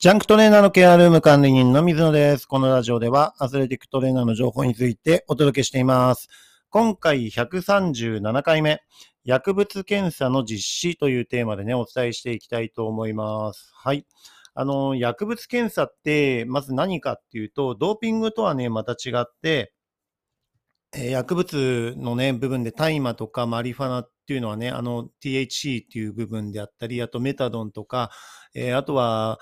ジャンクトレーナーのケアルーム管理人の水野です。このラジオではアスレティックトレーナーの情報についてお届けしています。今回137回目、薬物検査の実施というテーマでね、お伝えしていきたいと思います。はい。あの、薬物検査って、まず何かっていうと、ドーピングとはね、また違って、え薬物のね、部分で大麻とかマリファナっていうのはね、あの THC っていう部分であったり、あとメタドンとか、えーあとは、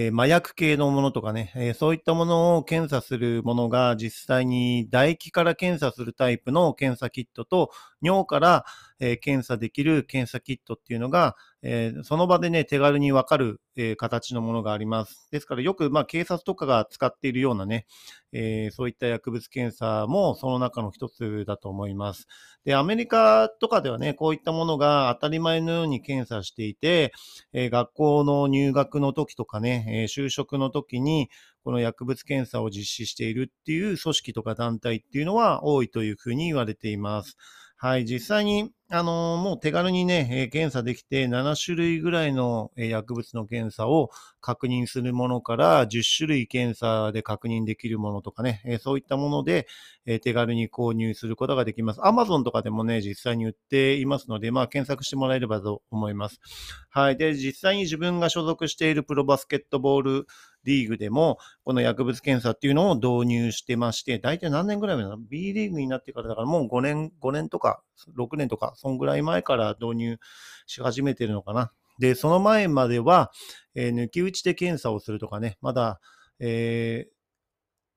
えー麻薬系のものとかね、えーそういったものを検査するものが実際に唾液から検査するタイプの検査キットと尿から、えー検査できる検査キットっていうのが、えーその場でね、手軽にわかる、えー形のものがあります。ですからよく、まあ、警察とかが使っているようなね、えーそういった薬物検査もその中の一つだと思います。で、アメリカとかではね、こういったものが当たり前のように検査していて、え学校の入学の時とかね、え就職の時に、この薬物検査を実施しているっていう組織とか団体っていうのは多いというふうに言われています。はい、実際に、あのもう手軽にね、え検査できて7種類ぐらいのえ薬物の検査を確認するものから10種類検査で確認できるものとかね、えそういったもので、え手軽に購入することができます。Amazon とかでもね、実際に売っていますので、まあ検索してもらえればと思います。はい。で、実際に自分が所属しているプロバスケットボールリーグでも、この薬物検査っていうのを導入してまして、大体何年ぐらい前なの ?B リーグになってからだからもう5年、5年とか6年とか、そんぐらい前から導入し始めてるのかな。で、その前までは、えー抜き打ちで検査をするとかね、まだ、えー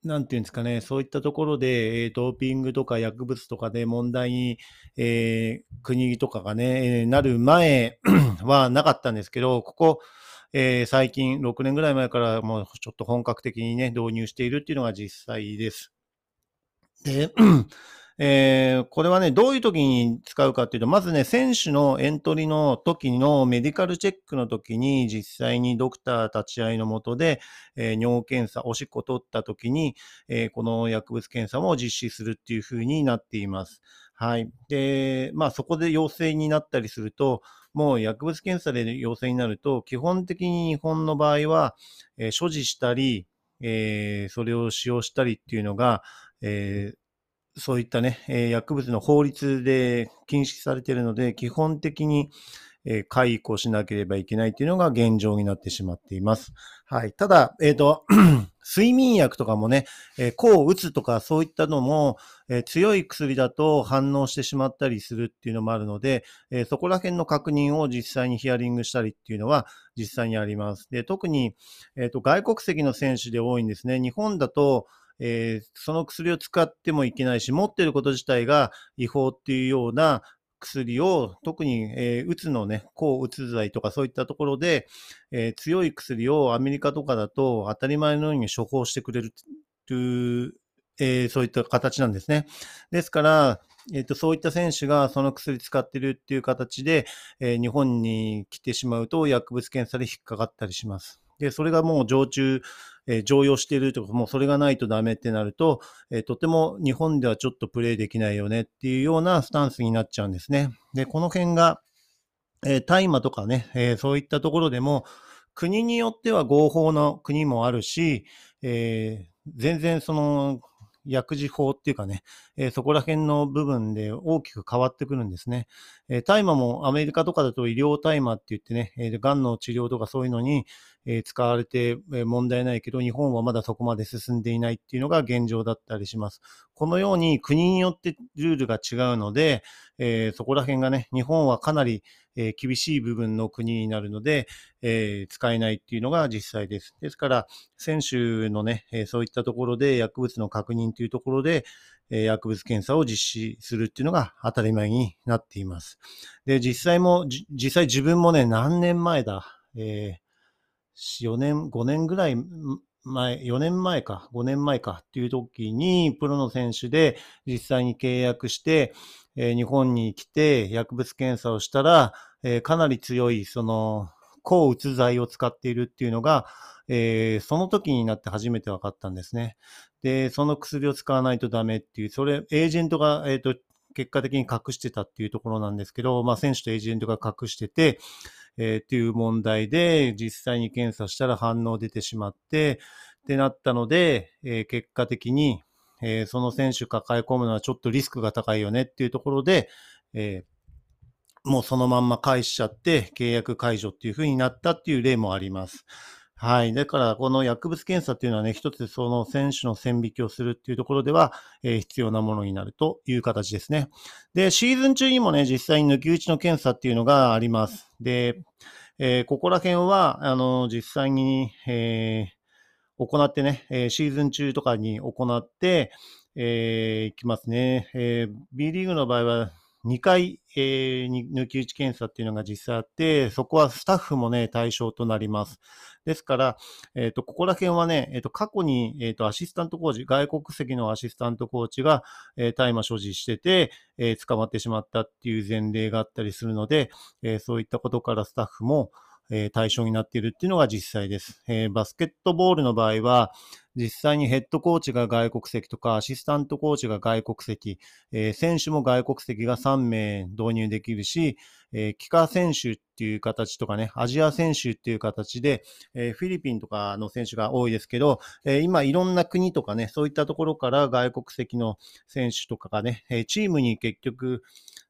なんていうんですかね、そういったところで、えードーピングとか薬物とかで問題に、えー国とかがね、えーなる前はなかったんですけど、ここ、えー最近、6年ぐらい前からもうちょっと本格的にね、導入しているっていうのが実際です。で、えーこれはね、どういう時に使うかっていうと、まずね、選手のエントリーの時のメディカルチェックの時に、実際にドクター立ち会いのもとで、えー尿検査、おしっこ取った時に、えーこの薬物検査も実施するっていう風になっています。はい。で、まあそこで陽性になったりすると、もう薬物検査で陽性になると、基本的に日本の場合は、え所持したり、えそれを使用したりっていうのが、えーそういったね、え薬物の法律で禁止されているので、基本的に、え解雇しなければいけないっていうのが現状になってしまっています。はい。ただ、えっ、と、睡眠薬とかもね、えー抗うつとかそういったのも、え強い薬だと反応してしまったりするっていうのもあるので、えそこら辺の確認を実際にヒアリングしたりっていうのは実際にあります。で、特に、えっ、と、外国籍の選手で多いんですね。日本だと、えーその薬を使ってもいけないし、持ってること自体が違法っていうような薬を、特に、えーうつのね、抗うつ剤とかそういったところで、えー強い薬をアメリカとかだと当たり前のように処方してくれるという、えーそういった形なんですね。ですから、えっとそういった選手がその薬使ってるっていう形で、え日本に来てしまうと薬物検査で引っかかったりします。で、それがもう常駐、えー常用しているとか、もうそれがないとダメってなると、えーとても日本ではちょっとプレイできないよねっていうようなスタンスになっちゃうんですね。で、この辺が、えー大麻とかね、えーそういったところでも、国によっては合法の国もあるし、えー全然その薬事法っていうかね、えーそこら辺の部分で大きく変わってくるんですね。えー大麻もアメリカとかだと医療大麻って言ってね、えー、癌の治療とかそういうのに、え使われて問題ないけど、日本はまだそこまで進んでいないっていうのが現状だったりします。このように国によってルールが違うので、えそこら辺がね、日本はかなり、え厳しい部分の国になるので、え使えないっていうのが実際です。ですから、選手のね、えそういったところで薬物の確認というところで、え薬物検査を実施するっていうのが当たり前になっています。で、実際も、実際自分もね、何年前だ、え4年、5年ぐらい前、4年前か、5年前かっていう時に、プロの選手で実際に契約して、えー日本に来て薬物検査をしたら、えーかなり強い、その、抗うつ剤を使っているっていうのが、えーその時になって初めて分かったんですね。で、その薬を使わないとダメっていう、それ、エージェントが、えっ、と、結果的に隠してたっていうところなんですけど、まあ、選手とエージェントが隠してて、えー、っていう問題で、実際に検査したら反応出てしまって、ってなったので、えー、結果的に、えー、その選手抱え込むのはちょっとリスクが高いよねっていうところで、え、もうそのまんま返しちゃって契約解除っていう風になったっていう例もあります。はい。だから、この薬物検査っていうのはね、一つその選手の線引きをするっていうところでは、えー、必要なものになるという形ですね。で、シーズン中にもね、実際に抜き打ちの検査っていうのがあります。で、えー、ここら辺は、あの、実際に、えー行ってね、え、シーズン中とかに行って、えー、いきますね。えー、B リーグの場合は2回、えー、抜き打ち検査っていうのが実際あって、そこはスタッフもね、対象となります。ですから、えっ、ー、と、ここら辺はね、えっ、ー、と、過去に、えっ、と、アシスタントコーチ、外国籍のアシスタントコーチが、えー、大麻所持してて、えー、捕まってしまったっていう前例があったりするので、えー、そういったことからスタッフも、え対象になっているっていうのが実際です。えバスケットボールの場合は、実際にヘッドコーチが外国籍とか、アシスタントコーチが外国籍、え選手も外国籍が3名導入できるし、え帰化選手っていう形とかね、アジア選手っていう形で、えフィリピンとかの選手が多いですけど、え今いろんな国とかね、そういったところから外国籍の選手とかがね、えチームに結局、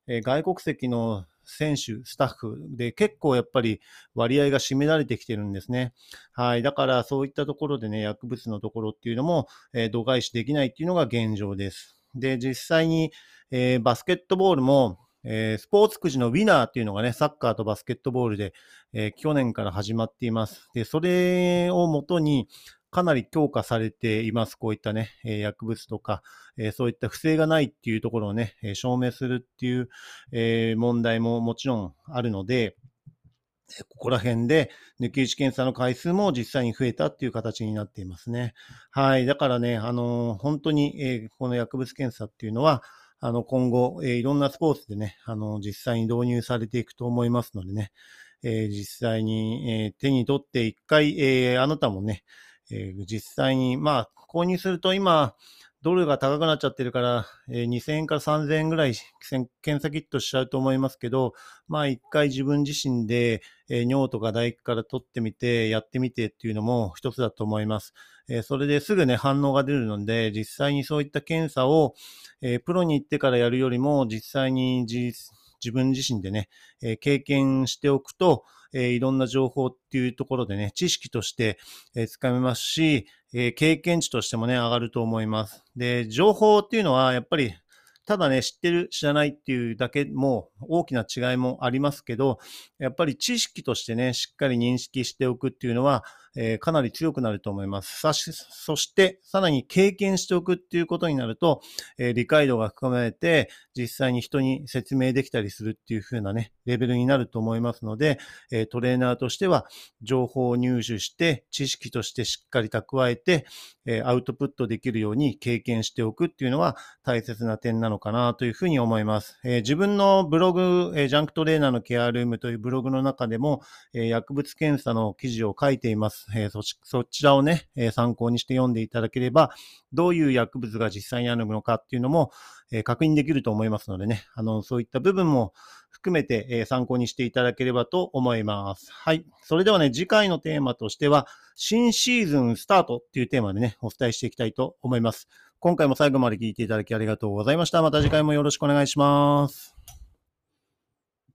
え外国籍の選手、スタッフで結構やっぱり割合が占められてきてるんですね。はい。だからそういったところでね、薬物のところっていうのも、えー、度外視できないっていうのが現状です。で、実際に、えー、バスケットボールも、えー、スポーツくじのウィナーっていうのがね、サッカーとバスケットボールで、えー、去年から始まっています。で、それをもとに、かなり強化されています。こういったね、薬物とか、そういった不正がないっていうところをね、証明するっていう、問題ももちろんあるので、ここら辺で抜き打ち検査の回数も実際に増えたっていう形になっていますね。はい。だからね、あの本当に、この薬物検査っていうのは、あの、今後、いろんなスポーツでね、あの、実際に導入されていくと思いますのでね、実際に、手に取って一回、あなたもね、えー、実際に、まあ、購入すると今、ドルが高くなっちゃってるから、えー、2000円から3000円ぐらい検査キットしちゃうと思いますけど、まあ一回自分自身で、えー、尿とか唾液から取ってみて、やってみてっていうのも一つだと思います。えー、それですぐね、反応が出るので、実際にそういった検査を、えプロに行ってからやるよりも、実際に自分自身でね、え経験しておくと、えー、いろんな情報っていうところでね、知識として、えー、つかめますし、えー、経験値としてもね、上がると思います。で、情報っていうのは、やっぱり、ただね、知ってる、知らないっていうだけも大きな違いもありますけど、やっぱり知識としてね、しっかり認識しておくっていうのは、えー、かなり強くなると思います。そして、さらに経験しておくっていうことになると、えー、理解度が深めて、実際に人に説明できたりするっていう風なね、レベルになると思いますので、えー、トレーナーとしては、情報を入手して、知識としてしっかり蓄えて、えアウトプットできるように経験しておくっていうのは大切な点なのかなというふうに思います。え自分のブログ、えジャンクトレーナーのケアルームというブログの中でも、え薬物検査の記事を書いています。。えー、そそちらをね、えー、参考にして読んでいただければ、どういう薬物が実際にあるのかっていうのも、えー、確認できると思いますのでね、あの、そういった部分も含めて、え参考にしていただければと思います。はい。それではね、次回のテーマとしては、新シーズンスタートっていうテーマでね、お伝えしていきたいと思います。今回も最後まで聞いていただきありがとうございました。また次回もよろしくお願いします。